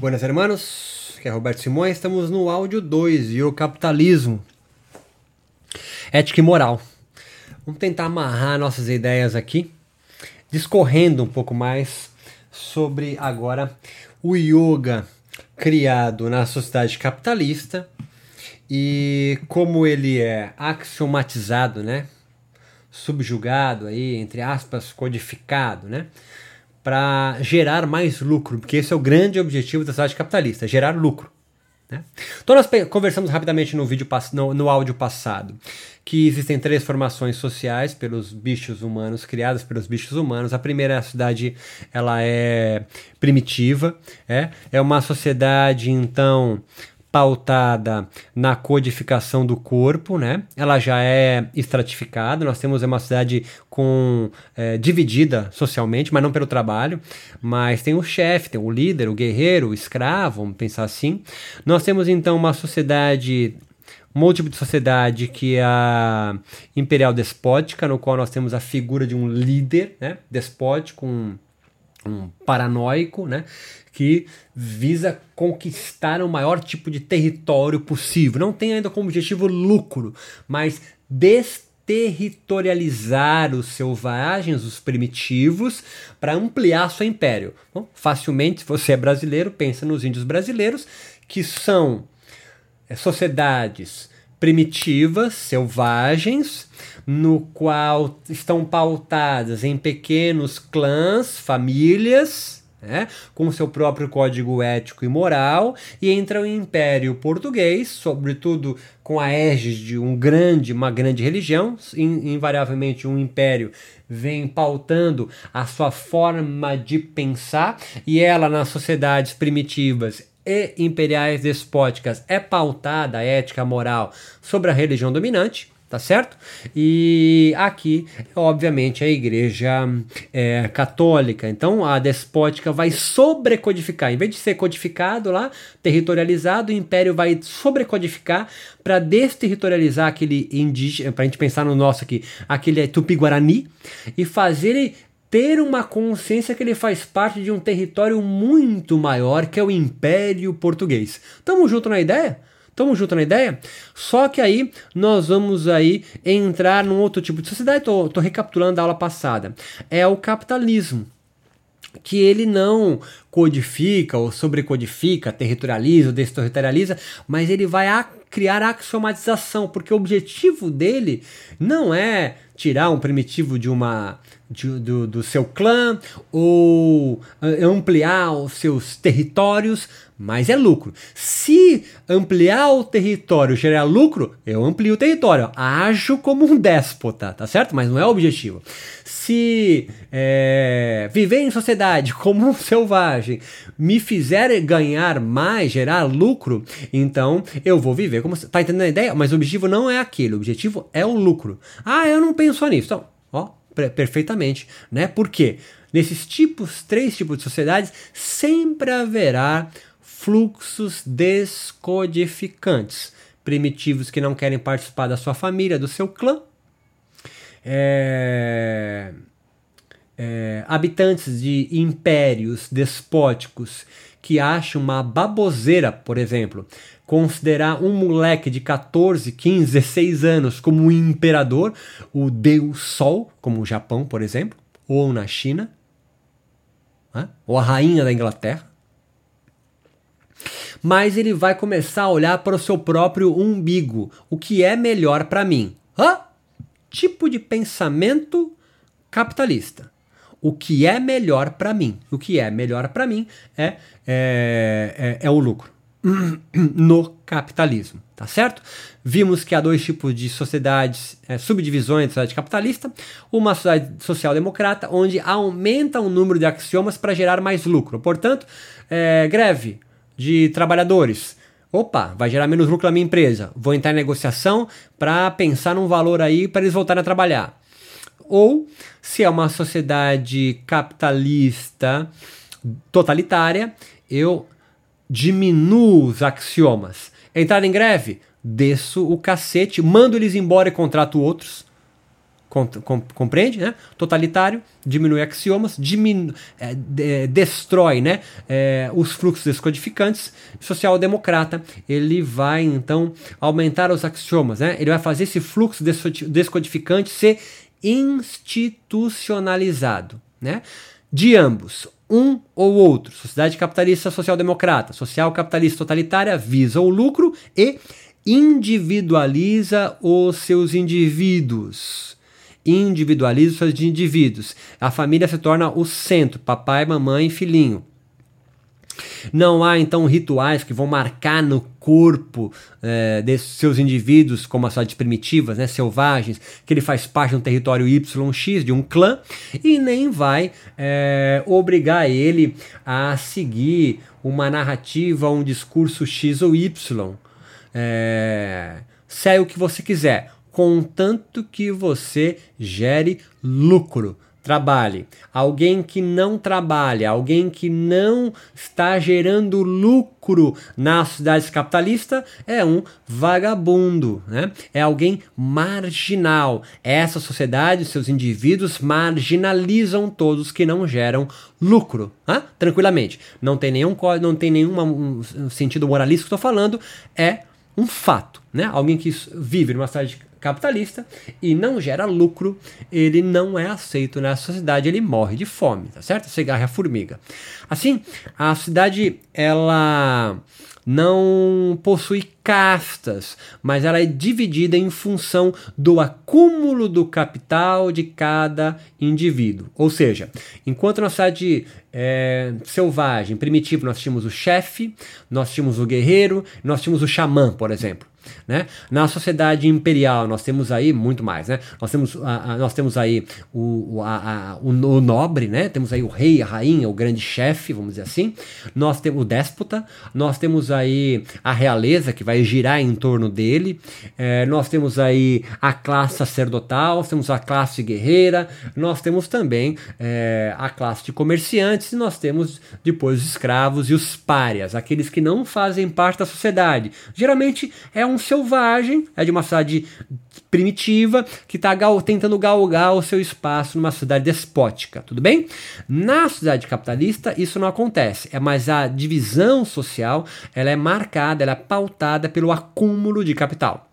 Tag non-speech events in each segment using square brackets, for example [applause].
Buenas hermanos, que é Roberto Simões, estamos no áudio 2 e o capitalismo. Ética e moral. Vamos tentar amarrar nossas ideias aqui, discorrendo um pouco mais sobre agora o yoga criado na sociedade capitalista e como ele é axiomatizado, né? Subjugado aí, entre aspas, codificado, né? Para gerar mais lucro, porque esse é o grande objetivo da sociedade capitalista, gerar lucro. Né? Então nós conversamos rapidamente no vídeo no, no áudio passado que existem três formações sociais pelos bichos humanos criadas pelos bichos humanos. A primeira a cidade ela é primitiva, é, é uma sociedade então pautada na codificação do corpo, né? Ela já é estratificada. Nós temos uma cidade com é, dividida socialmente, mas não pelo trabalho. Mas tem o chefe, tem o líder, o guerreiro, o escravo, vamos pensar assim. Nós temos então uma sociedade um outro tipo de sociedade que é a imperial despótica, no qual nós temos a figura de um líder né, despótico, um, um paranoico, né, que visa conquistar o maior tipo de território possível. Não tem ainda como objetivo lucro, mas desterritorializar os selvagens, os primitivos, para ampliar seu império. Bom, facilmente, se você é brasileiro, pensa nos índios brasileiros, que são é, sociedades primitivas, selvagens, no qual estão pautadas em pequenos clãs, famílias, né, com seu próprio código ético e moral, e entra o Império Português, sobretudo com a égide de um grande, uma grande religião, invariavelmente um império vem pautando a sua forma de pensar, e ela nas sociedades primitivas e imperiais despóticas é pautada a ética moral sobre a religião dominante, tá certo? E aqui, obviamente, a igreja é, católica. Então, a despótica vai sobrecodificar. Em vez de ser codificado lá, territorializado, o império vai sobrecodificar para desterritorializar aquele indígena, para a gente pensar no nosso aqui, aquele tupi-guarani, e fazer ele ter uma consciência que ele faz parte de um território muito maior que é o Império Português. Tamo junto na ideia? Tamo junto na ideia? Só que aí nós vamos aí entrar num outro tipo de sociedade. Tô, tô recapitulando a aula passada. É o capitalismo que ele não codifica ou sobrecodifica, territorializa ou desterritorializa, mas ele vai a criar axiomatização, porque o objetivo dele não é tirar um primitivo de uma de, do, do seu clã ou ampliar os seus territórios, mas é lucro. Se ampliar o território gerar lucro, eu amplio o território. Ajo como um déspota, tá certo? Mas não é o objetivo. Se é, viver em sociedade como um selvagem me fizer ganhar mais, gerar lucro, então eu vou viver como. Tá entendendo a ideia? Mas o objetivo não é aquele, o objetivo é o lucro. Ah, eu não penso nisso. Então, ó, perfeitamente, né? Por quê? Nesses tipos, três tipos de sociedades, sempre haverá fluxos descodificantes. Primitivos que não querem participar da sua família, do seu clã. É, é, habitantes de impérios despóticos que acham uma baboseira, por exemplo, considerar um moleque de 14, 15, 16 anos como um imperador, o Deus Sol, como o Japão, por exemplo, ou na China, né? ou a rainha da Inglaterra mas ele vai começar a olhar para o seu próprio umbigo. O que é melhor para mim? Hã? Tipo de pensamento capitalista. O que é melhor para mim? O que é melhor para mim é, é, é, é o lucro [clears throat] no capitalismo, tá certo? Vimos que há dois tipos de sociedades, é, subdivisões da sociedade capitalista, uma sociedade social-democrata, onde aumenta o número de axiomas para gerar mais lucro. Portanto, é, greve, de trabalhadores. Opa, vai gerar menos lucro na minha empresa. Vou entrar em negociação para pensar num valor aí para eles voltarem a trabalhar. Ou se é uma sociedade capitalista totalitária, eu diminuo os axiomas. Entrar em greve, desço o cacete, mando eles embora e contrato outros. compreende? Né? Totalitário, diminui axiomas, diminu é, de, destrói né? É, os fluxos descodificantes. Social-democrata, ele vai então aumentar os axiomas, né? ele vai fazer esse fluxo descodificante ser institucionalizado. Né? De ambos, um ou outro, sociedade capitalista social-democrata, social-capitalista totalitária, visa o lucro e individualiza os seus indivíduos individualiza os seus indivíduos. A família se torna o centro, papai, mamãe, filhinho. Não há então rituais que vão marcar no corpo é, desses seus indivíduos, como as cidades primitivas, né, selvagens, que ele faz parte de um território YX, de um clã, e nem vai é, obrigar ele a seguir uma narrativa, um discurso X ou Y. É, segue o que você quiser contanto que você gere lucro. Trabalhe. Alguém que não trabalha, alguém que não está gerando lucro na sociedade capitalista é um vagabundo, né? É alguém marginal. Essa sociedade, seus indivíduos marginalizam todos que não geram lucro, né? tranquilamente. Não tem nenhum não tem nenhum um sentido moralista que estou falando, é um fato, né? Alguém que vive numa cidade capitalista e não gera lucro, ele não é aceito na sociedade, ele morre de fome, tá certo? Cigarro é a formiga. Assim, a sociedade ela não possui castas, mas ela é dividida em função do acúmulo do capital de cada indivíduo. Ou seja, enquanto na sociedade é, selvagem, primitiva, nós tínhamos o chefe, nós tínhamos o guerreiro, nós tínhamos o xamã, por exemplo. Né? Na sociedade imperial nós temos aí muito mais, né? Nós temos, a, a, nós temos aí o, a, o, o, nobre, né? Temos aí o rei, a rainha, o grande chefe, vamos dizer assim. Nós temos o déspota, nós temos aí a realeza que vai girar em torno dele. É, nós temos aí a classe sacerdotal, temos a classe guerreira, nós temos também é, a classe de comerciantes e nós temos depois os escravos e os párias, aqueles que não fazem parte da sociedade. Geralmente é um selvagem, é de uma cidade primitiva que está gal tentando galgar o seu espaço numa cidade despótica, tudo bem? Na sociedade capitalista isso não acontece, é mas a divisão social ela é marcada, ela é pautada pelo acúmulo de capital.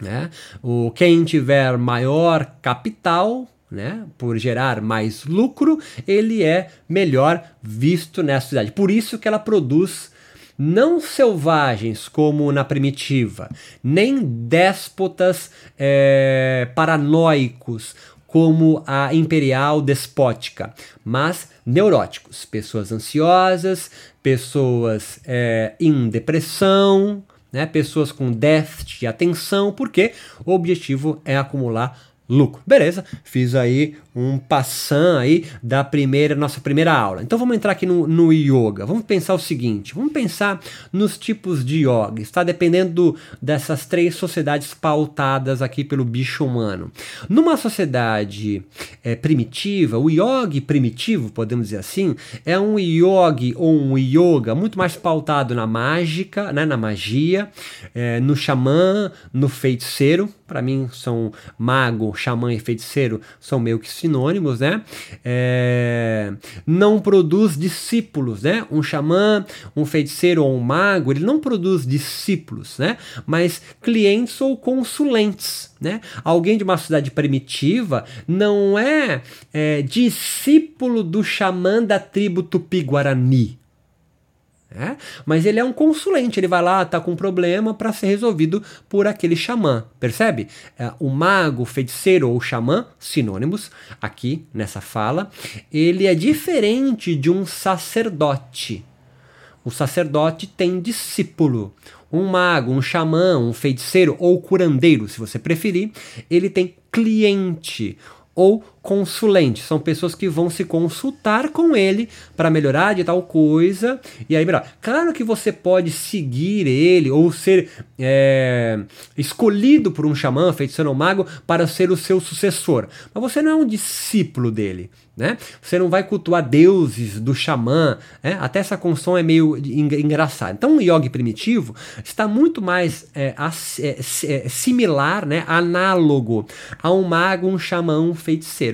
Né? O quem tiver maior capital né, por gerar mais lucro, ele é melhor visto nessa cidade. Por isso que ela produz não selvagens como na primitiva, nem déspotas é, paranoicos como a imperial despótica, mas neuróticos, pessoas ansiosas, pessoas é, em depressão, né, pessoas com déficit de atenção, porque o objetivo é acumular lucro. Beleza, fiz aí um passão aí da primeira nossa primeira aula. Então vamos entrar aqui no, no yoga. Vamos pensar o seguinte: vamos pensar nos tipos de yoga. Está dependendo do, dessas três sociedades pautadas aqui pelo bicho humano. Numa sociedade é, primitiva, o yoga primitivo, podemos dizer assim, é um yoga ou um yoga muito mais pautado na mágica, né, na magia, é, no xamã, no feiticeiro. Para mim são mago, xamã e feiticeiro são meio que sinônimos, né? É, não produz discípulos, né? Um xamã, um feiticeiro ou um mago, ele não produz discípulos, né? Mas clientes ou consulentes, né? Alguém de uma cidade primitiva não é, é discípulo do xamã da tribo Tupi-Guarani, é? Mas ele é um consulente, ele vai lá, tá com um problema para ser resolvido por aquele xamã, percebe? É, o mago, o feiticeiro ou xamã, sinônimos aqui nessa fala, ele é diferente de um sacerdote. O sacerdote tem discípulo. Um mago, um xamã, um feiticeiro ou curandeiro, se você preferir, ele tem cliente ou consulente. São pessoas que vão se consultar com ele para melhorar de tal coisa e aí melhor. Claro que você pode seguir ele ou ser é, escolhido por um xamã, feiticeiro ou mago para ser o seu sucessor, mas você não é um discípulo dele. Né? Você não vai cultuar deuses do xamã, né? até essa construção é meio engraçada. Então, o yogi primitivo está muito mais é, é, é, similar, né? análogo a um mago, um xamã, um feiticeiro,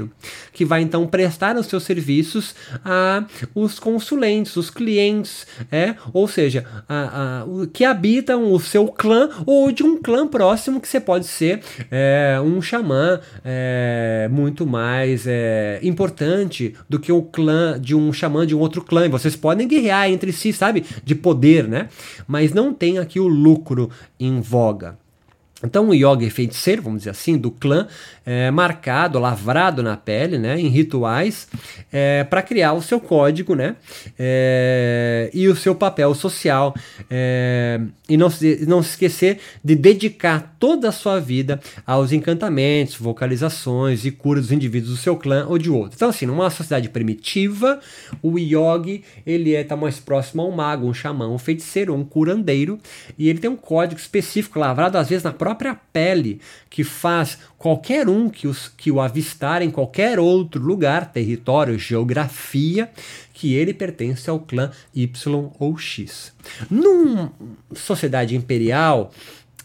que vai então prestar os seus serviços a os consulentes, os clientes, é? ou seja, a, a, que habitam o seu clã ou de um clã próximo que você pode ser é, um xamã é, muito mais é, importante importante do que o clã de um xamã de um outro clã. E vocês podem guerrear entre si, sabe? De poder, né? Mas não tem aqui o lucro em voga. Então o yoga feiticeiro, vamos dizer assim, do clã, é, marcado, lavrado na pele, né, em rituais, é, para criar o seu código, né, é, e o seu papel social, é, e não se, não se esquecer de dedicar toda a sua vida aos encantamentos, vocalizações e curas dos indivíduos do seu clã ou de outro. Então assim, numa sociedade primitiva, o yogi ele está é, mais próximo a um mago, um xamã, um feiticeiro, um curandeiro, e ele tem um código específico lavrado às vezes na própria pele, que faz qualquer um que, os, que o avistar em qualquer outro lugar, território, geografia, que ele pertence ao clã Y ou X. Numa sociedade imperial,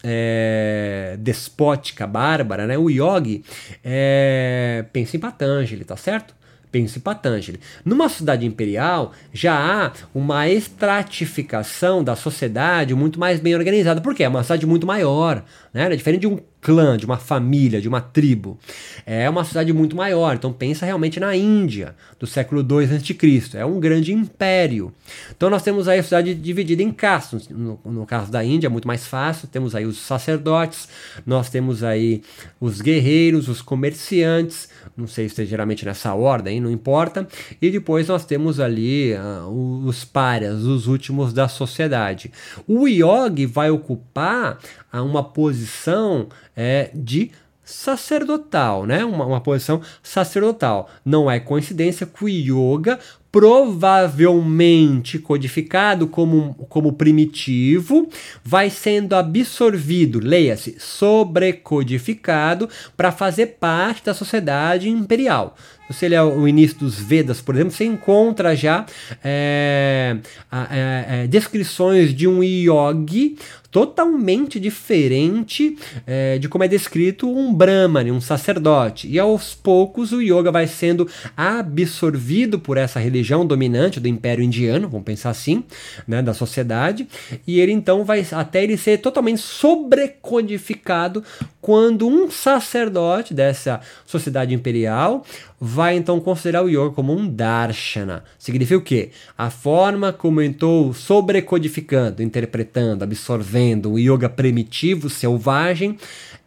é, despótica, bárbara, né? O yogi é, pensa em Patanjali, tá certo? Pense Patanjali. Numa sociedade imperial, já há uma estratificação da sociedade muito mais bem organizada. Por quê? É uma sociedade muito maior. Né? É diferente de um clã, de uma família, de uma tribo. É uma cidade muito maior. Então pensa realmente na Índia, do século II a.C. É um grande império. Então nós temos aí a cidade dividida em castas. No, no, caso da Índia é muito mais fácil. Temos aí os sacerdotes, nós temos aí os guerreiros, os comerciantes. Não sei se é geralmente nessa ordem, não importa. E depois nós temos ali uh, os párias, os últimos da sociedade. O yogi vai ocupar uh, uma posição é, de sacerdotal, né? Uma, uma posição sacerdotal. Não é coincidência que o yoga provavelmente codificado como, como primitivo, vai sendo absorvido, leia-se, sobrecodificado para fazer parte da sociedade imperial. Se você ler o início dos Vedas, por exemplo, você encontra já é, é, é, descrições de um yogi totalmente diferente é, de como é descrito um brahmane, um sacerdote. E aos poucos o yoga vai sendo absorvido por essa religião dominante do Império Indiano, vamos pensar assim, né, da sociedade, e ele então vai até ele ser totalmente sobrecodificado quando um sacerdote dessa sociedade imperial vai então considerar o yoga como um darshana. Significa o quê? A forma como eu estou sobrecodificando, interpretando, absorvendo o yoga primitivo, selvagem,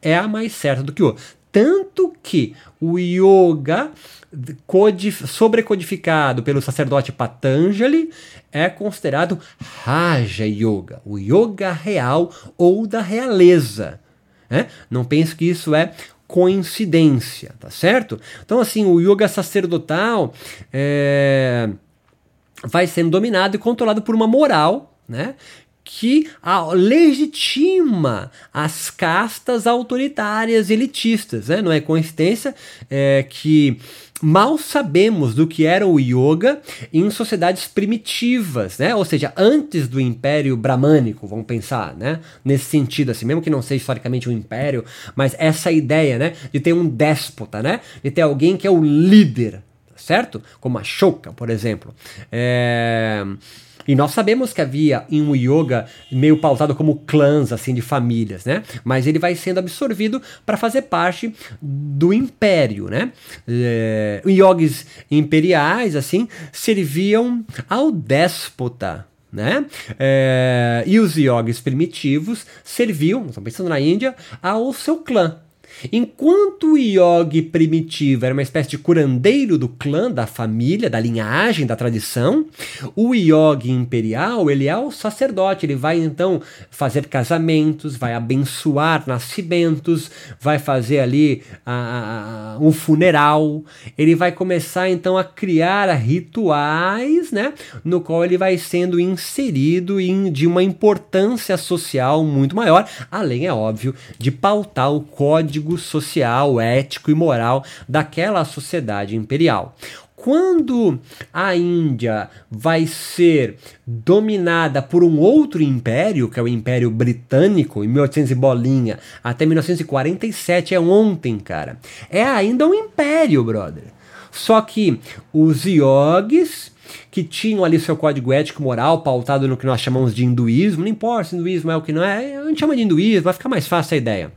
é a mais certa do que o. Tanto que o yoga sobrecodificado pelo sacerdote Patanjali é considerado Raja Yoga, o yoga real ou da realeza. Né? Não pense que isso é coincidência, tá certo? Então, assim, o yoga sacerdotal é, vai sendo dominado e controlado por uma moral, né? que legitima as castas autoritárias elitistas. Né? Não é coincidência é, que mal sabemos do que era o yoga em sociedades primitivas, né? Ou seja, antes do Império Bramânico, vamos pensar, né? Nesse sentido, assim, mesmo que não seja historicamente um império, mas essa ideia, né? De ter um déspota, né? De ter alguém que é o líder, certo? Como a Shoka, por exemplo. É... E nós sabemos que havia em um yoga meio pautado como clãs, assim, de famílias, né? Mas ele vai sendo absorvido para fazer parte do império, né? É, yogis imperiais, assim, serviam ao déspota, né? É, e os yogis primitivos serviam, estamos pensando na Índia, ao seu clã. Enquanto o yogi primitivo era uma espécie de curandeiro do clã, da família, da linhagem, da tradição, o yogi imperial, ele é o sacerdote, ele vai então fazer casamentos, vai abençoar nascimentos, vai fazer ali a, um funeral, ele vai começar então a criar rituais, né, no qual ele vai sendo inserido em, de uma importância social muito maior, além, é óbvio, de pautar o código social, ético e moral daquela sociedade imperial. Quando a Índia vai ser dominada por um outro império, que é o Império Britânico, em 1800 e bolinha, até 1947, é ontem, cara. É ainda um império, brother. Só que os iogues que tinham ali seu código ético moral pautado no que nós chamamos de hinduísmo, não importa se hinduísmo é o que não é, a gente chama de hinduísmo, vai ficar mais fácil a ideia.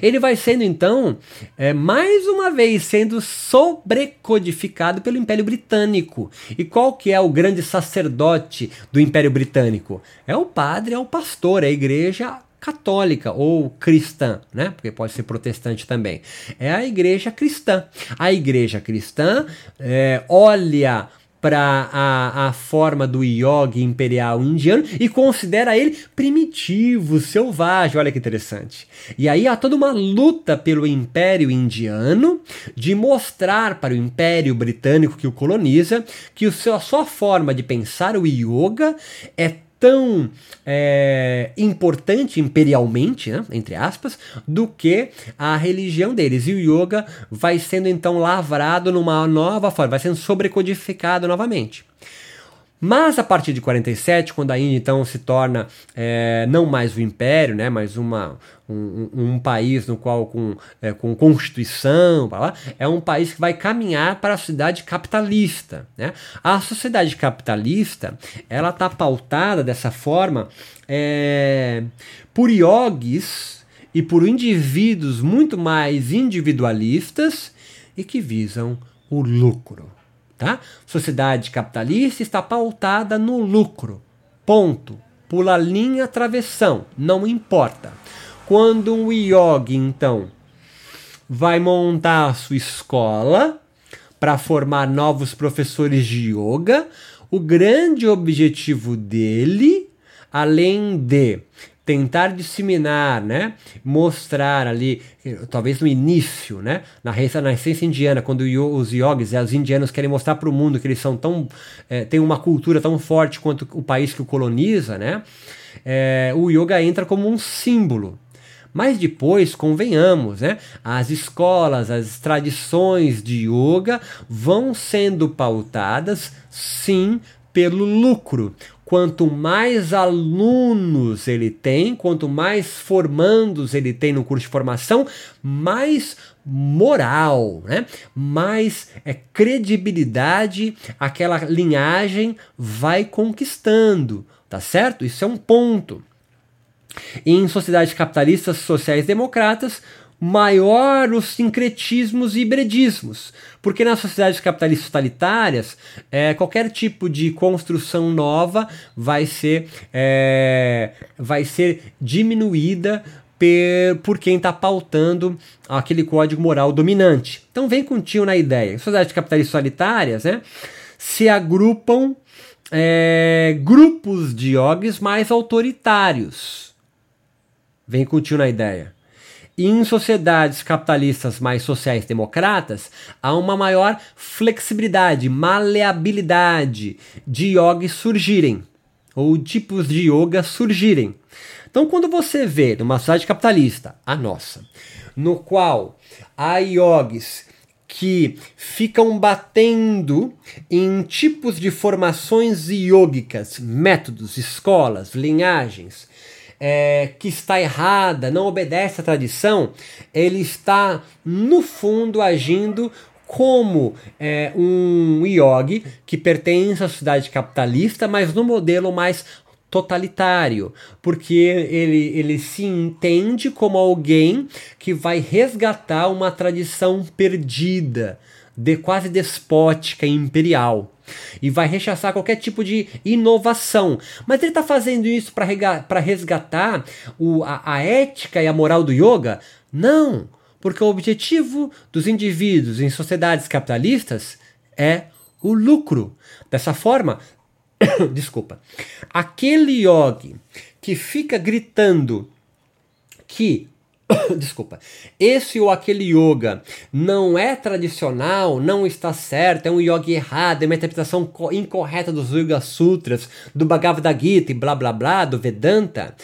Ele vai sendo então, é, mais uma vez, sendo sobrecodificado pelo Império Britânico. E qual que é o grande sacerdote do Império Britânico? É o padre, é o pastor, é a igreja católica ou cristã, né? Porque pode ser protestante também. É a igreja cristã. A igreja cristã é, olha para a, a forma do yogi imperial indiano e considera ele primitivo, selvagem. Olha que interessante. E aí há toda uma luta pelo império indiano de mostrar para o império britânico que o coloniza que o seu, a sua forma de pensar o yoga é tão é, importante imperialmente, né, entre aspas, do que a religião deles. E o yoga vai sendo então lavrado numa nova forma, vai sendo sobrecodificado novamente. Mas a partir de 47, quando a Índia então se torna é, não mais o império, né, mas uma, um, um país no qual com, é, com constituição, lá, é um país que vai caminhar para a sociedade capitalista. Né? A sociedade capitalista ela está pautada dessa forma é, por yogis e por indivíduos muito mais individualistas e que visam o lucro. Tá? Sociedade capitalista está pautada no lucro. Ponto. Pula linha, travessão. Não importa. Quando um yogi, então, vai montar a sua escola para formar novos professores de yoga, o grande objetivo dele, além de tentar disseminar, né, mostrar ali, talvez no início, né, na, na essência indiana, quando os yogis, os indianos querem mostrar para o mundo que eles são tão, é, têm uma cultura tão forte quanto o país que o coloniza, né, é, o yoga entra como um símbolo. Mas depois, convenhamos, né? As escolas, as tradições de yoga vão sendo pautadas, sim, pelo lucro, quanto mais alunos ele tem, quanto mais formandos ele tem no curso de formação, mais moral, né? mais é, credibilidade aquela linhagem vai conquistando, tá certo? Isso é um ponto. Em sociedades capitalistas sociais democratas, maior os sincretismos e hibridismos. Porque nas sociedades capitalistas totalitárias, é, qualquer tipo de construção nova vai ser, é, vai ser diminuída por quem está pautando aquele código moral dominante. Então vem contigo na ideia. Sociedades capitalistas totalitárias né, se agrupam é, grupos de yogis mais autoritários. Vem contigo na ideia. E em sociedades capitalistas mais sociais democratas, há uma maior flexibilidade, maleabilidade de yoga surgirem, ou tipos de yoga surgirem. Então, quando você vê numa sociedade capitalista, a nossa, no qual há yogis que ficam batendo em tipos de formações yogicas, métodos, escolas, linhagens, é, que está errada, não obedece à tradição, ele está, no fundo, agindo como é, um yogi que pertence à sociedade capitalista, mas no modelo mais totalitário, porque ele, ele se entende como alguém que vai resgatar uma tradição perdida, de quase despótica imperial. E vai rechaçar qualquer tipo de inovação. Mas ele está fazendo isso para resgatar o, a, a ética e a moral do yoga? Não, porque o objetivo dos indivíduos em sociedades capitalistas é o lucro. Dessa forma, [coughs] desculpa, aquele yogi que fica gritando que [coughs] desculpa, esse ou aquele yoga não é tradicional, não está certo, é um yoga errado, é uma interpretação incorreta dos Yoga Sutras, do Bhagavad Gita e blá blá blá, do Vedanta.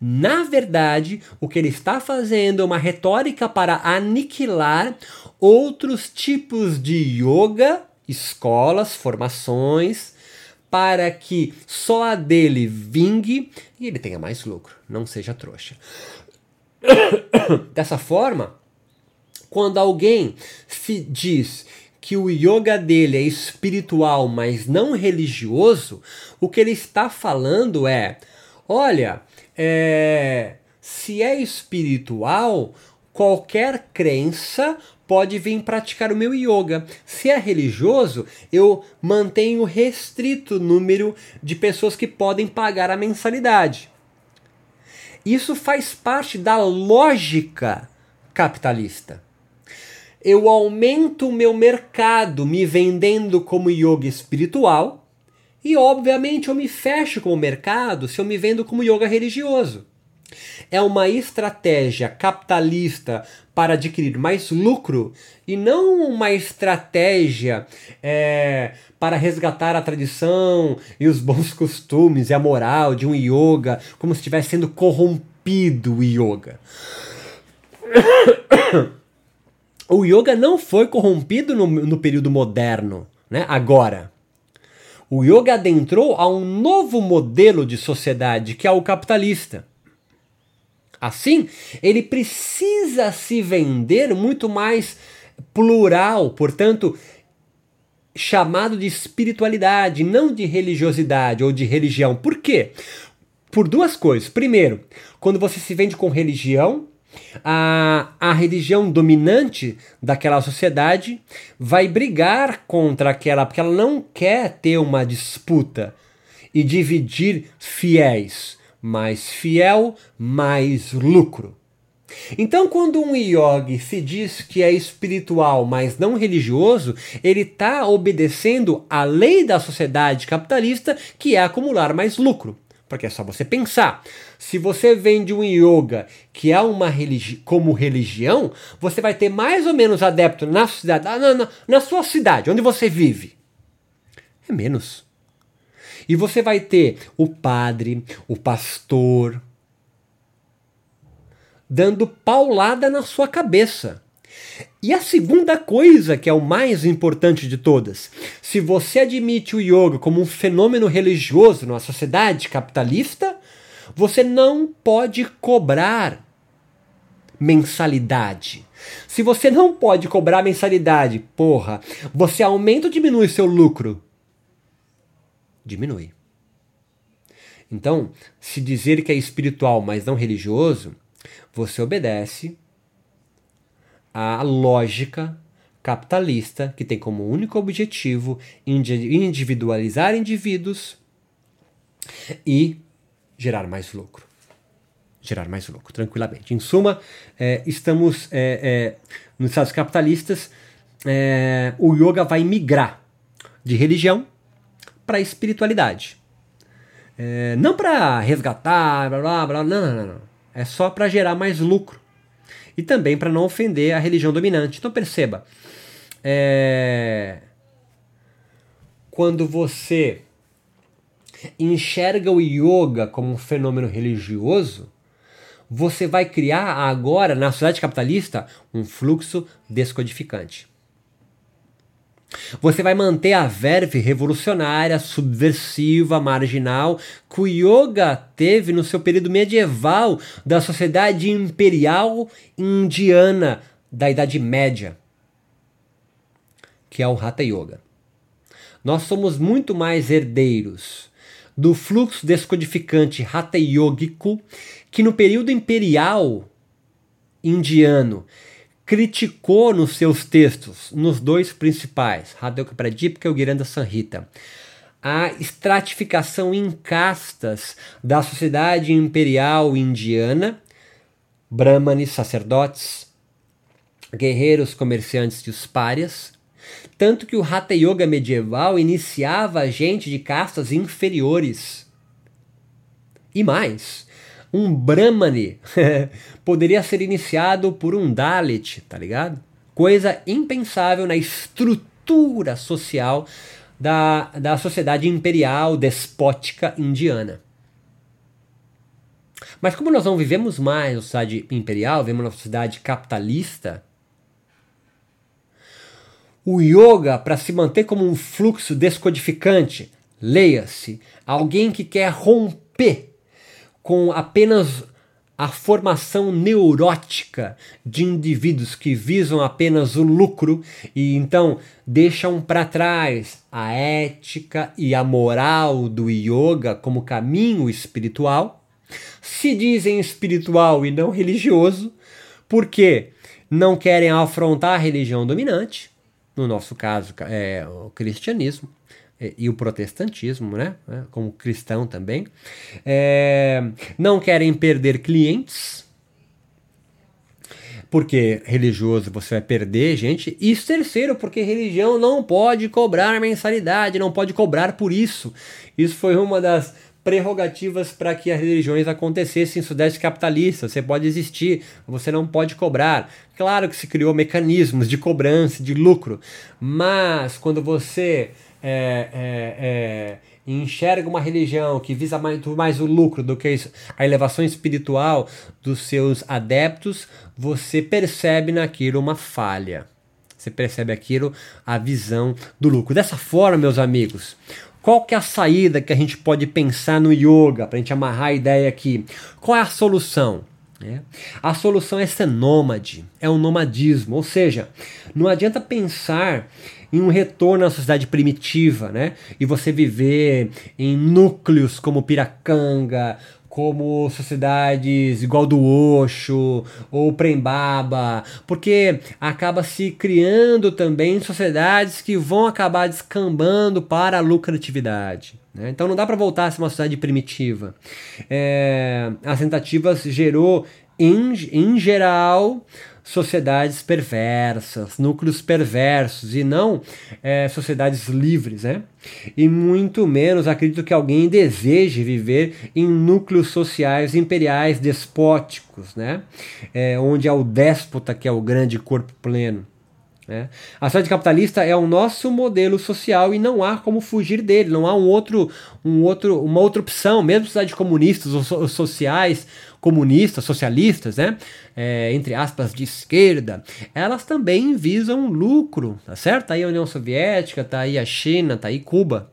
Na verdade, o que ele está fazendo é uma retórica para aniquilar outros tipos de yoga, escolas, formações, para que só a dele vingue e ele tenha mais lucro, não seja trouxa. Dessa forma, quando alguém diz que o yoga dele é espiritual, mas não religioso, o que ele está falando é: olha, é, se é espiritual, qualquer crença pode vir praticar o meu yoga. Se é religioso, eu mantenho restrito o número de pessoas que podem pagar a mensalidade. Isso faz parte da lógica capitalista. Eu aumento o meu mercado me vendendo como yoga espiritual e, obviamente, eu me fecho como mercado se eu me vendo como yoga religioso. É uma estratégia capitalista para adquirir mais lucro e não uma estratégia é, para resgatar a tradição e os bons [laughs] costumes e a moral de um yoga, como se estivesse sendo corrompido o yoga. [coughs] O yoga não foi corrompido no, no período moderno, né? agora. O yoga adentrou a um novo modelo de sociedade, que é o capitalista. Assim, ele precisa se vender muito mais plural, portanto, chamado de espiritualidade, não de religiosidade ou de religião. Por quê? Por duas coisas. Primeiro, quando você se vende com religião, a, a religião dominante daquela sociedade vai brigar contra aquela, porque ela não quer ter uma disputa e dividir fiéis mais fiel, mais lucro. Então, quando um yogi se diz que é espiritual, mas não religioso, ele está obedecendo a lei da sociedade capitalista, que é acumular mais lucro. Porque é só você pensar. Se você vende um yoga que é uma religi como religião, você vai ter mais ou menos adepto na, cidade, na, na, na sua cidade, onde você vive. É menos. E você vai ter o padre, o pastor, dando paulada na sua cabeça. E a segunda coisa, que é o mais importante de todas, se você admite o yoga como um fenômeno religioso numa sociedade capitalista, você não pode cobrar mensalidade. Se você não pode cobrar mensalidade, porra, você aumenta ou diminui seu lucro? diminui. Então, se dizer que é espiritual, mas não religioso, você obedece à lógica capitalista que tem como único objetivo individualizar indivíduos e gerar mais lucro. Gerar mais lucro, tranquilamente. Em suma, é, estamos é, é, nos estados capitalistas, é, o yoga vai migrar de religião para espiritualidade. É, não para resgatar, blá, blá, blá, não, não, não. É só para gerar mais lucro. E também para não ofender a religião dominante. Então perceba, é, quando você enxerga o yoga como um fenômeno religioso, você vai criar agora, na sociedade capitalista, um fluxo descodificante. Você vai manter a verve revolucionária, subversiva, marginal que o yoga teve no seu período medieval da sociedade imperial indiana da Idade Média, que é o Hatha Yoga. Nós somos muito mais herdeiros do fluxo descodificante Hatha Yogico que no período imperial indiano criticou nos seus textos, nos dois principais, Hadouka Pradipika e o Giranda Sanhita, a estratificação em castas da sociedade imperial indiana, brahmanes, sacerdotes, guerreiros, comerciantes e os párias, tanto que o Hatha Yoga medieval iniciava a gente de castas inferiores. E mais, um Brahmane [laughs] poderia ser iniciado por um Dalit, tá ligado? Coisa impensável na estrutura social da, da sociedade imperial despótica indiana. Mas como nós não vivemos mais na sociedade imperial, vivemos na sociedade capitalista, o yoga, para se manter como um fluxo descodificante, leia-se, alguém que quer romper com apenas a formação neurótica de indivíduos que visam apenas o lucro e então deixam para trás a ética e a moral do yoga como caminho espiritual, se dizem espiritual e não religioso, porque não querem afrontar a religião dominante, no nosso caso é o cristianismo, e o protestantismo, né? É, como cristão também. É, não querem perder clientes, porque religioso você vai perder gente. E terceiro, porque religião não pode cobrar mensalidade, não pode cobrar por isso. Isso foi uma das prerrogativas para que as religiões acontecessem em sudeste capitalista. Você pode existir, você não pode cobrar. Claro que se criou mecanismos de cobrança, de lucro, mas quando você é, é, é, enxerga uma religião que visa mais, mais o lucro do que a elevação espiritual dos seus adeptos, você percebe naquilo uma falha. Você percebe aquilo a visão do lucro. Dessa forma, meus amigos, qual que é a saída que a gente pode pensar no yoga para a gente amarrar a ideia aqui? Qual é a solução? É. A solução é ser nômade, é um nomadismo, ou seja, não adianta pensar em um retorno à sociedade primitiva, né? E você viver em núcleos como Piracanga, como sociedades igual do Osho ou Prembaba, porque acaba se criando também sociedades que vão acabar descambando para a lucratividade. Né? Então não dá para voltar a ser uma sociedade primitiva. É, as tentativas gerou, em, em geral, sociedades perversas, núcleos perversos e não é, sociedades livres, né? E muito menos acredito que alguém deseje viver em núcleos sociais imperiais despóticos, né? É, onde é o déspota que é o grande corpo pleno. Né? A sociedade capitalista é o nosso modelo social e não há como fugir dele, não há um outro, um outro, uma outra opção, mesmo sociedades comunistas ou sociais, comunistas, socialistas, né? É, entre aspas, de esquerda, elas também visam lucro, tá certo? Tá aí a União Soviética, tá aí a China, tá aí Cuba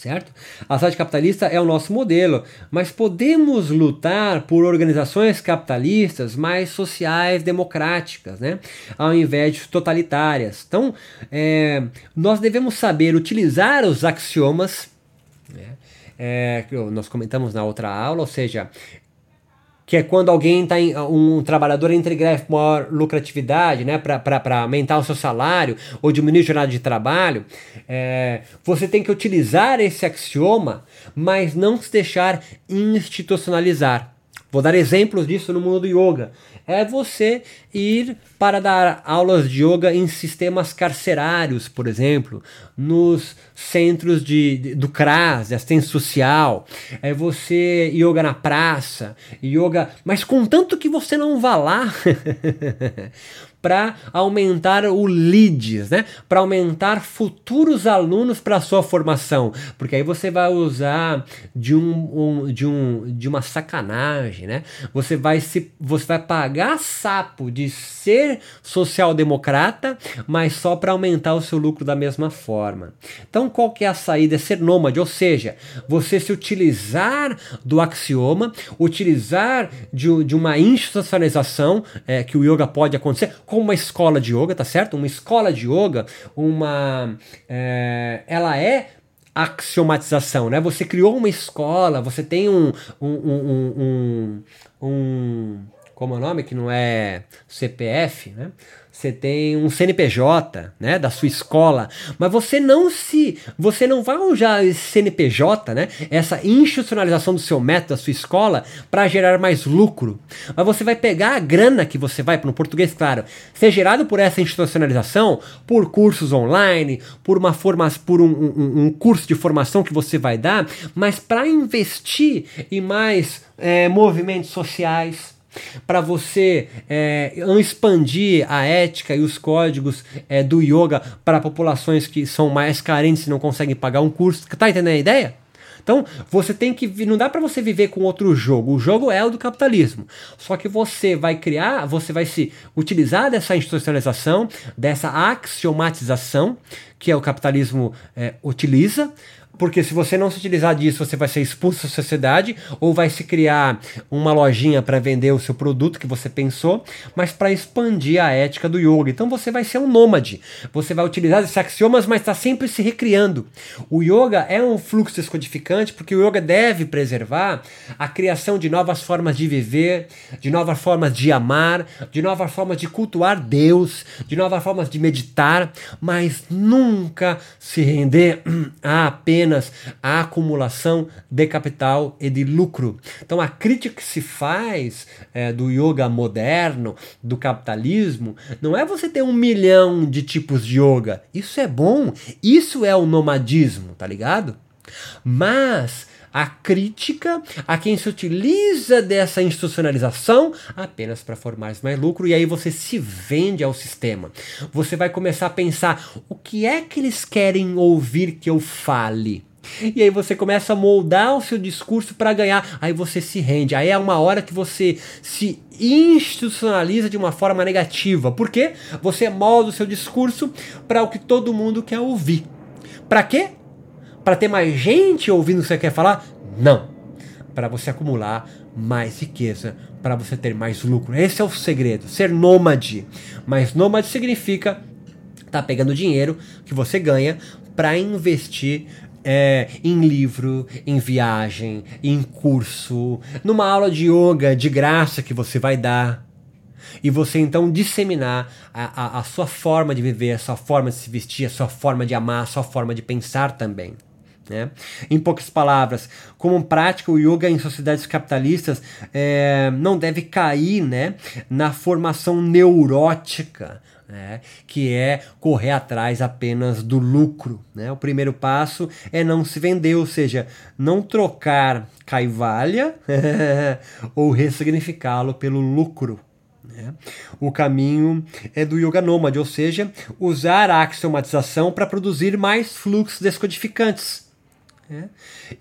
certo? A sociedade capitalista é o nosso modelo, mas podemos lutar por organizações capitalistas mais sociais, democráticas, né? Ao invés de totalitárias. Então, é, nós devemos saber utilizar os axiomas. Né? É, que nós comentamos na outra aula, ou seja, que é quando alguém está um trabalhador entra em greve com maior lucratividade, né, para aumentar o seu salário ou diminuir a jornada de trabalho, é, você tem que utilizar esse axioma, mas não se deixar institucionalizar. Vou dar exemplos disso no mundo do yoga é você ir para dar aulas de yoga em sistemas carcerários, por exemplo, nos centros de, de do CRAS, de assistência social. É você yoga na praça, yoga, mas contanto que você não vá lá [laughs] para aumentar o leads, né? Para aumentar futuros alunos para sua formação, porque aí você vai usar de um, um, de um de uma sacanagem, né? Você vai se você vai pagar sapo de ser social-democrata, mas só para aumentar o seu lucro da mesma forma. Então, qual que é a saída? É ser nômade, ou seja, você se utilizar do axioma, utilizar de, de uma institucionalização é, que o yoga pode acontecer como uma escola de yoga, tá certo? Uma escola de yoga, uma, é, ela é axiomatização, né? Você criou uma escola, você tem um, um, um, um, um como é o nome, que não é CPF, né? Você tem um CNPJ, né, da sua escola, mas você não se, você não vai usar esse CNPJ, né, essa institucionalização do seu método, da sua escola, para gerar mais lucro. Mas você vai pegar a grana que você vai, no português, claro, ser gerado por essa institucionalização, por cursos online, por uma forma, por um, um, um curso de formação que você vai dar, mas para investir em mais é, movimentos sociais para você é, expandir a ética e os códigos é, do yoga para populações que são mais carentes e não conseguem pagar um curso. Tá entendendo a ideia? Então, você tem que. Não dá para você viver com outro jogo. O jogo é o do capitalismo. Só que você vai criar, você vai se utilizar dessa institucionalização, dessa axiomatização que é o capitalismo é, utiliza porque se você não se utilizar disso, você vai ser expulso da sociedade ou vai se criar uma lojinha para vender o seu produto que você pensou, mas para expandir a ética do yoga. Então você vai ser um nômade. Você vai utilizar esses axiomas, mas está sempre se recriando. O yoga é um fluxo descodificante porque o yoga deve preservar a criação de novas formas de viver, de novas formas de amar, de novas formas de cultuar Deus, de novas formas de meditar, mas nunca se render [clears throat] a apenas apenas a acumulação de capital e de lucro. Então a crítica que se faz é, do yoga moderno, do capitalismo, não é você ter um milhão de tipos de yoga. Isso é bom, isso é o nomadismo, tá ligado? Mas a crítica a quem se utiliza dessa institucionalização apenas para formar mais lucro e aí você se vende ao sistema. Você vai começar a pensar o que é que eles querem ouvir que eu fale. E aí você começa a moldar o seu discurso para ganhar. Aí você se rende. Aí é uma hora que você se institucionaliza de uma forma negativa. Por quê? Você molda o seu discurso para o que todo mundo quer ouvir. Para quê? Para ter mais gente ouvindo o que você quer falar? Não. Para você acumular mais riqueza, para você ter mais lucro. Esse é o segredo, ser nômade. Mas nômade significa tá pegando dinheiro que você ganha para investir é, em livro, em viagem, em curso, numa aula de yoga de graça que você vai dar. E você então disseminar a, a, a sua forma de viver, a sua forma de se vestir, a sua forma de amar, a sua forma de pensar também. Né? Em poucas palavras, como prática, o yoga em sociedades capitalistas é, não deve cair né, na formação neurótica né, que é correr atrás apenas do lucro. Né? O primeiro passo é não se vender, ou seja, não trocar caivalha [laughs] ou ressignificá-lo pelo lucro. Né? O caminho é do yoga nômade, ou seja, usar a axiomatização para produzir mais fluxos descodificantes né?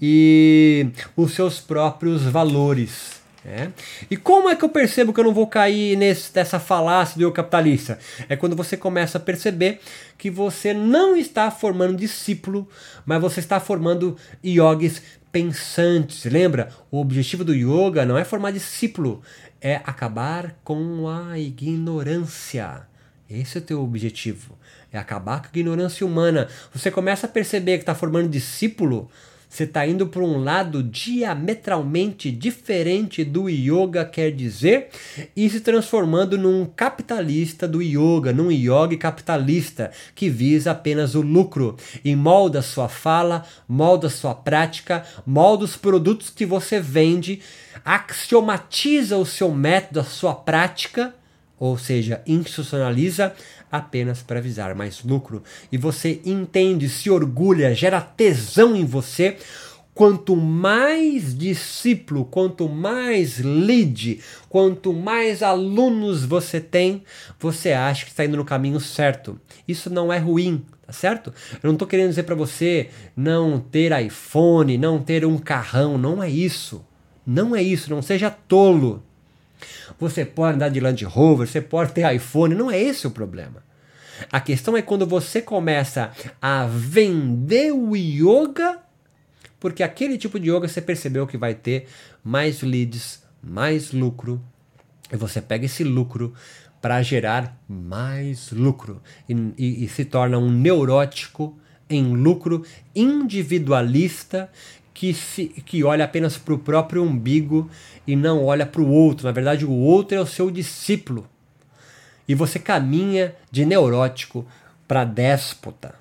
e os seus próprios valores. É. E como é que eu percebo que eu não vou cair nesse, nessa falácia do eu capitalista? É quando você começa a perceber que você não está formando discípulo, mas você está formando yogis pensantes. Lembra? O objetivo do yoga não é formar discípulo, é acabar com a ignorância. Esse é o teu objetivo. É acabar com a ignorância humana. Você começa a perceber que está formando discípulo, você está indo para um lado diametralmente diferente do yoga quer dizer e se transformando num capitalista do yoga, num yogi capitalista que visa apenas o lucro e molda sua fala, molda sua prática, molda os produtos que você vende, axiomatiza o seu método, a sua prática, ou seja, institucionaliza apenas para visar mais lucro. E você entende, se orgulha, gera tesão em você. Quanto mais discípulo, quanto mais lead, quanto mais alunos você tem, você acha que está indo no caminho certo. Isso não é ruim, tá certo? Eu não estou querendo dizer para você não ter iPhone, não ter um carrão, não é isso. Não é isso, não seja tolo. Você pode andar de Land Rover, você pode ter iPhone, não é esse o problema. A questão é quando você começa a vender o yoga, porque aquele tipo de yoga você percebeu que vai ter mais leads, mais lucro, e você pega esse lucro para gerar mais lucro e, e, e se torna um neurótico em lucro individualista que, se, que olha apenas para o próprio umbigo e não olha para o outro. Na verdade, o outro é o seu discípulo. E você caminha de neurótico para déspota.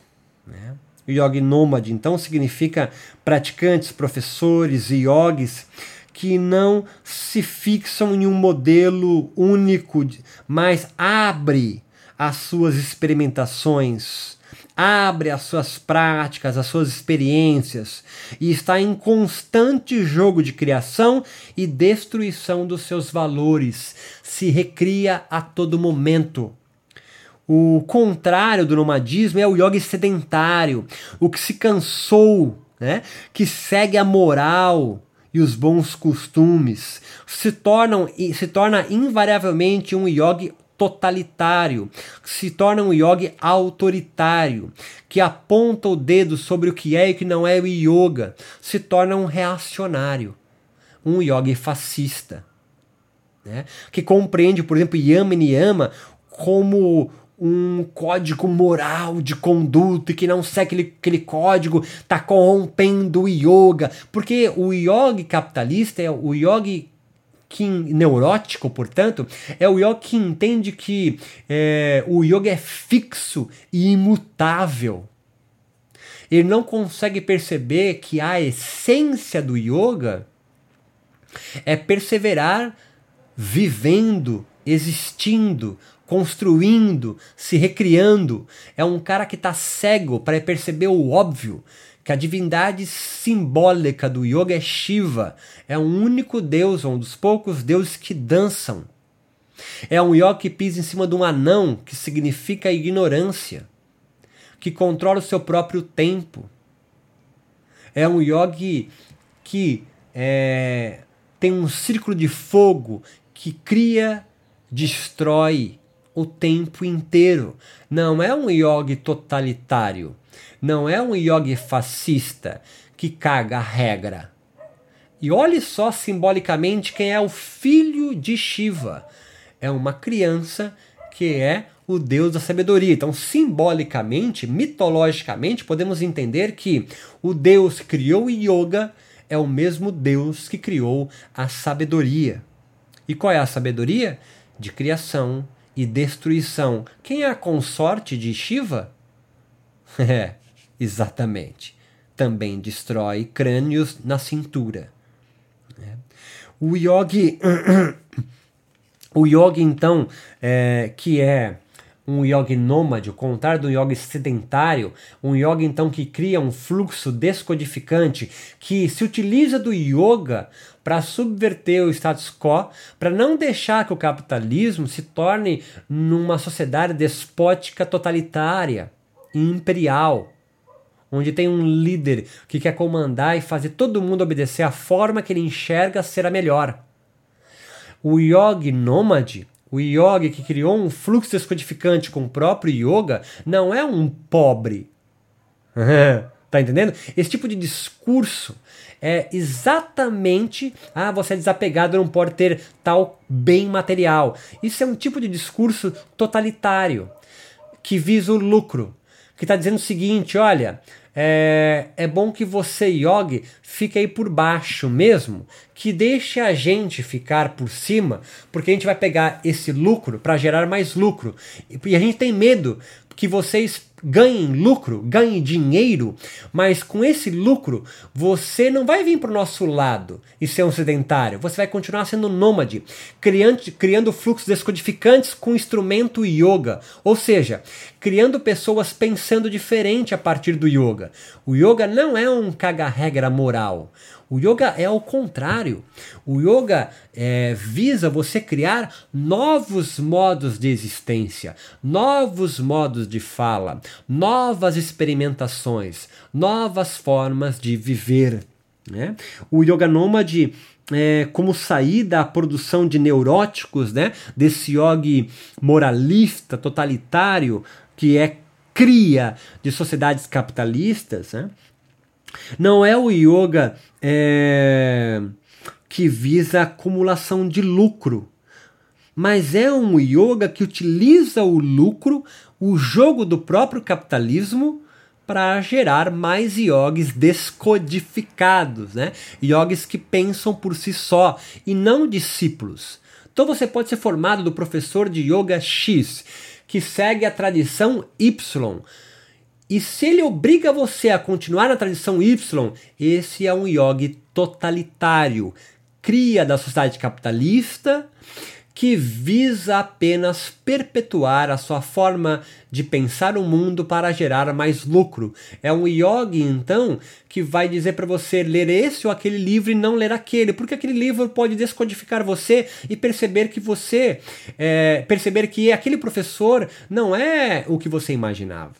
Né? Yogi nômade, então, significa praticantes, professores e yogis que não se fixam em um modelo único, mas abre as suas experimentações, abre as suas práticas, as suas experiências e está em constante jogo de criação e destruição dos seus valores, se recria a todo momento. O contrário do nomadismo é o yoga sedentário, o que se cansou, né? que segue a moral e os bons costumes, se, tornam, se torna invariavelmente um yogi totalitário, se torna um yogi autoritário, que aponta o dedo sobre o que é e o que não é o yoga, se torna um reacionário, um yogi fascista, né? que compreende, por exemplo, Yama e Niyama como um código moral de conduta e que não segue aquele, aquele código está corrompendo o yoga. Porque o yoga capitalista é o yoga que neurótico, portanto, é o yoga que entende que é, o yoga é fixo e imutável. Ele não consegue perceber que a essência do yoga é perseverar vivendo, existindo, construindo, se recriando. É um cara que está cego para perceber o óbvio, que a divindade simbólica do yoga é Shiva, é um único deus, um dos poucos deuses que dançam. É um yoga que pisa em cima de um anão, que significa ignorância, que controla o seu próprio tempo. É um yoga que é, tem um círculo de fogo que cria, destrói, o tempo inteiro. Não é um yogi totalitário. Não é um yogi fascista que caga a regra. E olhe só simbolicamente quem é o filho de Shiva. É uma criança que é o deus da sabedoria. Então, simbolicamente, mitologicamente, podemos entender que o deus que criou o yoga é o mesmo deus que criou a sabedoria. E qual é a sabedoria? De criação, e destruição. Quem é a consorte de Shiva? [laughs] É, exatamente. Também destrói crânios na cintura. É. O yogi, [coughs] o yogi então, é, que é um yogi nômade, o contrário do yogi sedentário, um yogi então que cria um fluxo descodificante, que se utiliza do yoga para subverter o status quo, para não deixar que o capitalismo se torne numa sociedade despótica totalitária, imperial, onde tem um líder que quer comandar e fazer todo mundo obedecer a forma que ele enxerga ser a melhor. O yogi nômade o yogi que criou um fluxo descodificante com o próprio yoga não é um pobre. [laughs] tá entendendo? Esse tipo de discurso é exatamente ah, você é desapegado, não pode ter tal bem material. Isso é um tipo de discurso totalitário que visa o lucro, que está dizendo o seguinte: olha, é, é bom que você, yogi, fique aí por baixo mesmo, que deixe a gente ficar por cima, porque a gente vai pegar esse lucro para gerar mais lucro. E a gente tem medo que vocês ganhem lucro, ganhem dinheiro, mas com esse lucro você não vai vir para o nosso lado e ser um sedentário, você vai continuar sendo nômade, criando, criando fluxos descodificantes com instrumento yoga, ou seja, criando pessoas pensando diferente a partir do yoga. O yoga não é um caga-regra moral. O yoga é o contrário. O yoga é, visa você criar novos modos de existência, novos modos de fala, novas experimentações, novas formas de viver. Né? O yoga nômade é, como sair da produção de neuróticos, né? desse yogi moralista, totalitário, que é cria de sociedades capitalistas, né? Não é o yoga é, que visa acumulação de lucro, mas é um yoga que utiliza o lucro, o jogo do próprio capitalismo, para gerar mais yogis descodificados, né? Yogis que pensam por si só e não discípulos. Então você pode ser formado do professor de yoga X, que segue a tradição Y. E se ele obriga você a continuar na tradição Y, esse é um yogi totalitário, cria da sociedade capitalista que visa apenas perpetuar a sua forma de pensar o mundo para gerar mais lucro. É um yogi, então, que vai dizer para você ler esse ou aquele livro e não ler aquele, porque aquele livro pode descodificar você e perceber que você, é, perceber que aquele professor não é o que você imaginava.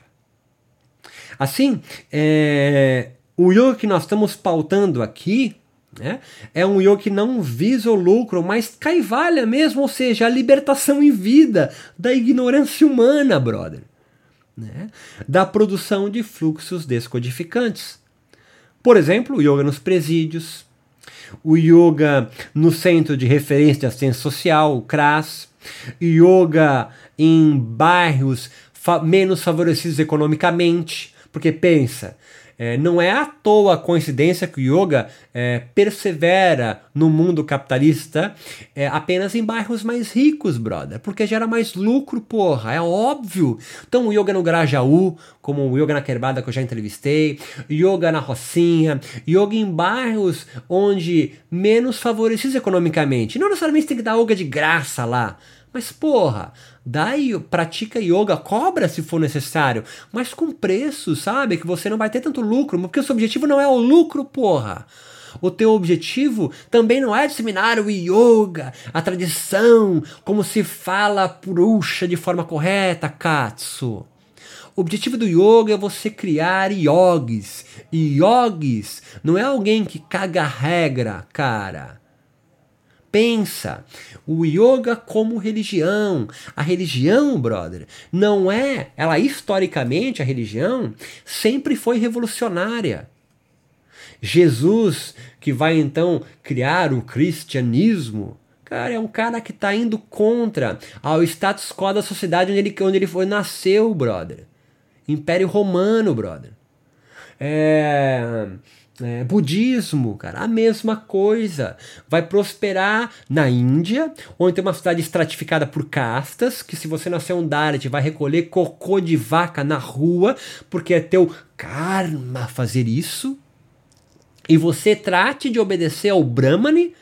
Assim, é, o yoga que nós estamos pautando aqui né? É um yoga que não visa o lucro, mas caivalha mesmo, ou seja, a libertação em vida da ignorância humana, brother. Né? Da produção de fluxos descodificantes. Por exemplo, o yoga nos presídios, o yoga no Centro de Referência de Assistência Social, o CRAS, yoga em bairros fa menos favorecidos economicamente, porque pensa, é, não é à toa a coincidência que o yoga é, persevera no mundo capitalista é, apenas em bairros mais ricos, brother, porque gera mais lucro, porra, é óbvio. Então o yoga no Grajaú, como o yoga na Querbada que eu já entrevistei, yoga na Rocinha, yoga em bairros onde menos favorecidos economicamente. Não necessariamente tem que dar yoga de graça lá. Mas porra, pratica yoga, cobra se for necessário, mas com preço, sabe? Que você não vai ter tanto lucro, porque o seu objetivo não é o lucro, porra. O teu objetivo também não é disseminar o yoga, a tradição, como se fala purusha de forma correta, Katsu. O objetivo do yoga é você criar yogis. E yogis não é alguém que caga regra, cara. Pensa, o yoga como religião. A religião, brother, não é, ela historicamente, a religião sempre foi revolucionária. Jesus, que vai então criar o cristianismo, cara, é um cara que está indo contra ao status quo da sociedade onde ele, onde ele foi, nasceu, brother. Império Romano, brother. É é, budismo, cara, a mesma coisa. Vai prosperar na Índia, onde tem uma cidade estratificada por castas, que se você nascer um Dalit vai recolher cocô de vaca na rua, porque é teu karma fazer isso. E você trate de obedecer ao Brahmani,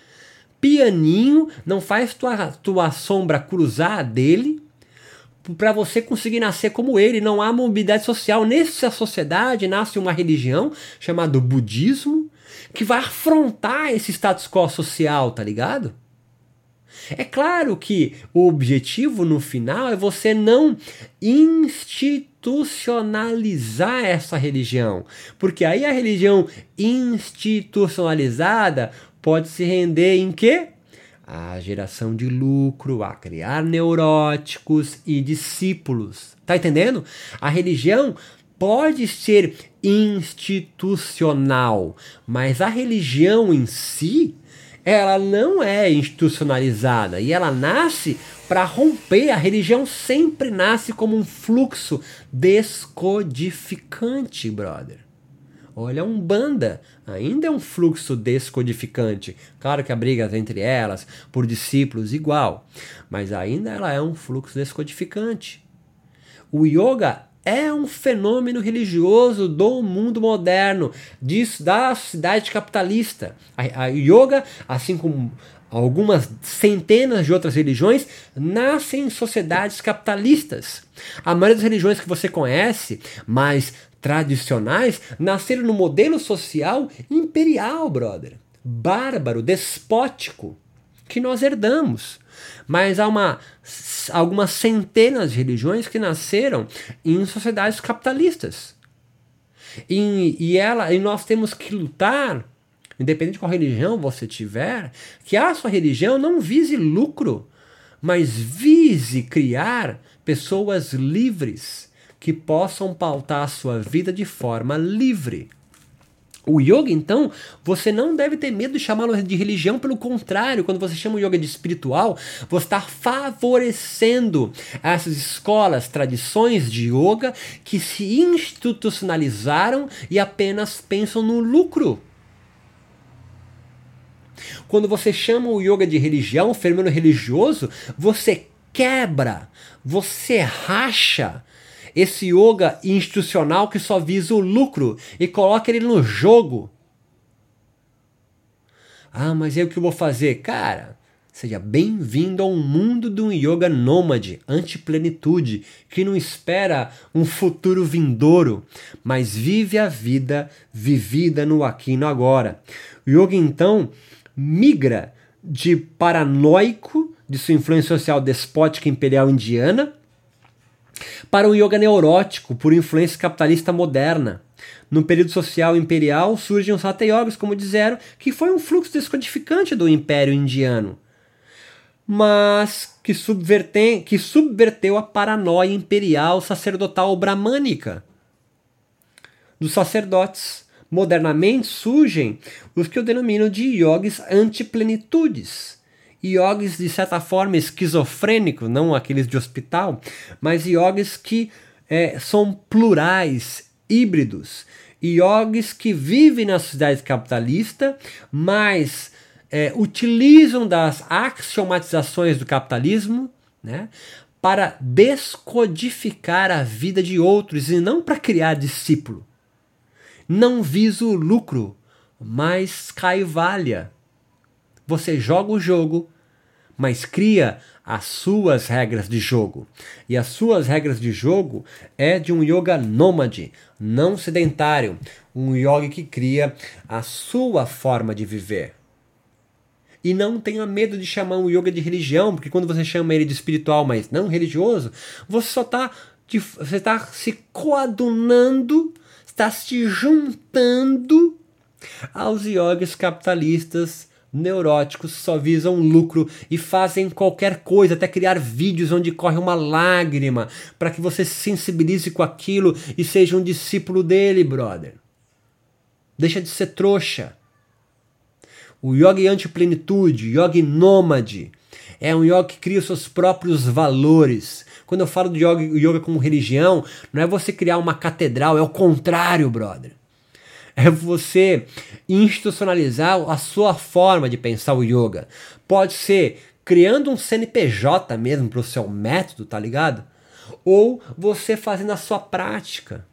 pianinho, não faz tua, tua sombra cruzar dele, para você conseguir nascer como ele. Não há mobilidade social. Nessa sociedade nasce uma religião chamada budismo que vai afrontar esse status quo social, tá ligado? É claro que o objetivo no final é você não institucionalizar essa religião, porque aí a religião institucionalizada pode se render em quê? A geração de lucro, a criar neuróticos e discípulos. Tá entendendo? A religião pode ser institucional, mas a religião em si, ela não é institucionalizada e ela nasce para romper. A religião sempre nasce como um fluxo descodificante, brother. Olha, um banda ainda é um fluxo descodificante. Claro que há brigas entre elas, por discípulos, igual, mas ainda ela é um fluxo descodificante. O yoga é um fenômeno religioso do mundo moderno, disso, da sociedade capitalista. A, a yoga, assim como algumas centenas de outras religiões, nascem em sociedades capitalistas. A maioria das religiões que você conhece, mas tradicionais nasceram no modelo social imperial, brother. Bárbaro, despótico, que nós herdamos. Mas há uma, algumas centenas de religiões que nasceram em sociedades capitalistas. E, e, ela, e nós temos que lutar, independente de qual religião você tiver, que a sua religião não vise lucro, mas vise criar pessoas livres que possam pautar a sua vida de forma livre. O yoga, então, você não deve ter medo de chamá-lo de religião, pelo contrário, quando você chama o yoga de espiritual, você está favorecendo essas escolas, tradições de yoga que se institucionalizaram e apenas pensam no lucro. Quando você chama o yoga de religião, fenômeno religioso, você quebra, você racha esse yoga institucional que só visa o lucro e coloca ele no jogo. Ah, mas aí o que eu vou fazer? Cara, seja bem-vindo ao mundo de um yoga nômade, anti-plenitude, que não espera um futuro vindouro, mas vive a vida vivida no aqui e no agora. O yoga, então, migra de paranoico de sua influência social despótica imperial indiana para um yoga neurótico por influência capitalista moderna. No período social imperial surgem os Hatha Yogas, como disseram, que foi um fluxo descodificante do Império Indiano, mas que, subvertem, que subverteu a paranoia imperial sacerdotal bramânica dos sacerdotes. Modernamente surgem os que eu denomino de yogis antiplenitudes yogis de certa forma esquizofrênicos, não aqueles de hospital, mas yogis que é, são plurais, híbridos, yogis que vivem na sociedade capitalista, mas é, utilizam das axiomatizações do capitalismo né, para descodificar a vida de outros e não para criar discípulo. Não viso lucro, mas caivalha. Você joga o jogo, mas cria as suas regras de jogo. E as suas regras de jogo é de um yoga nômade, não sedentário, um yoga que cria a sua forma de viver. E não tenha medo de chamar um yoga de religião, porque quando você chama ele de espiritual, mas não religioso, você só está você está se coadunando, está se juntando aos yogis capitalistas neuróticos só visam lucro e fazem qualquer coisa, até criar vídeos onde corre uma lágrima, para que você se sensibilize com aquilo e seja um discípulo dele, brother. Deixa de ser trouxa. O yoga anti-plenitude, yoga nômade, é um yoga que cria os seus próprios valores. Quando eu falo de yoga, yoga como religião, não é você criar uma catedral, é o contrário, brother é você institucionalizar a sua forma de pensar o yoga. Pode ser criando um CNPJ mesmo para o seu método, tá ligado? Ou você fazendo a sua prática.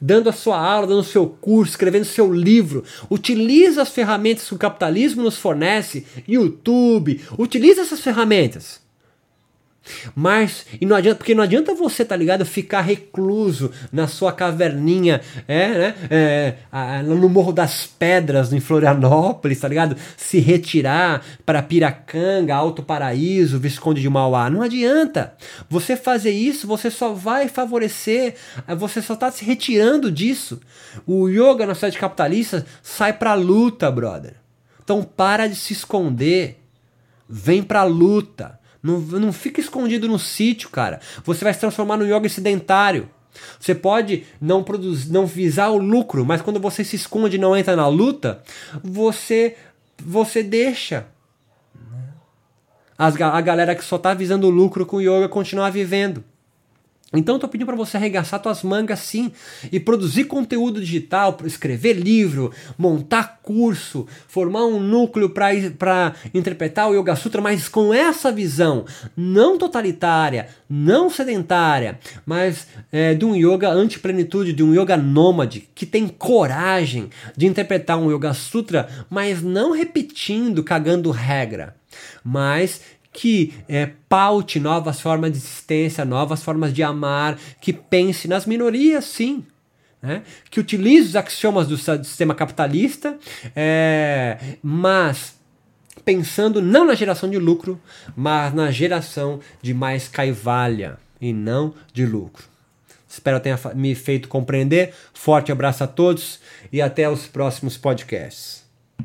Dando a sua aula, dando o seu curso, escrevendo seu livro. Utiliza as ferramentas que o capitalismo nos fornece, YouTube, utiliza essas ferramentas. Mas, e não adianta, porque não adianta você, tá ligado, ficar recluso na sua caverninha, é, né, é, no Morro das Pedras, em Florianópolis, tá ligado? Se retirar para Piracanga, Alto Paraíso, Visconde de Mauá. Não adianta. Você fazer isso, você só vai favorecer, você só tá se retirando disso. O yoga na sociedade capitalista sai pra luta, brother. Então para de se esconder. Vem pra luta não, não fica escondido no sítio, cara. Você vai se transformar no yoga sedentário. Você pode não produzir, não visar o lucro, mas quando você se esconde e não entra na luta, você você deixa as, a galera que só tá visando o lucro com o yoga continuar vivendo. Então tô pedindo para você arregaçar tuas mangas sim e produzir conteúdo digital, escrever livro, montar curso, formar um núcleo para interpretar o Yoga Sutra, mas com essa visão não totalitária, não sedentária, mas é, de um yoga anti-plenitude, de um yoga nômade, que tem coragem de interpretar um Yoga Sutra, mas não repetindo, cagando regra, mas que é, paute novas formas de existência, novas formas de amar, que pense nas minorias, sim. Né? Que utilize os axiomas do sistema capitalista, é, mas pensando não na geração de lucro, mas na geração de mais caivalha e não de lucro. Espero tenha me feito compreender. Forte abraço a todos e até os próximos podcasts.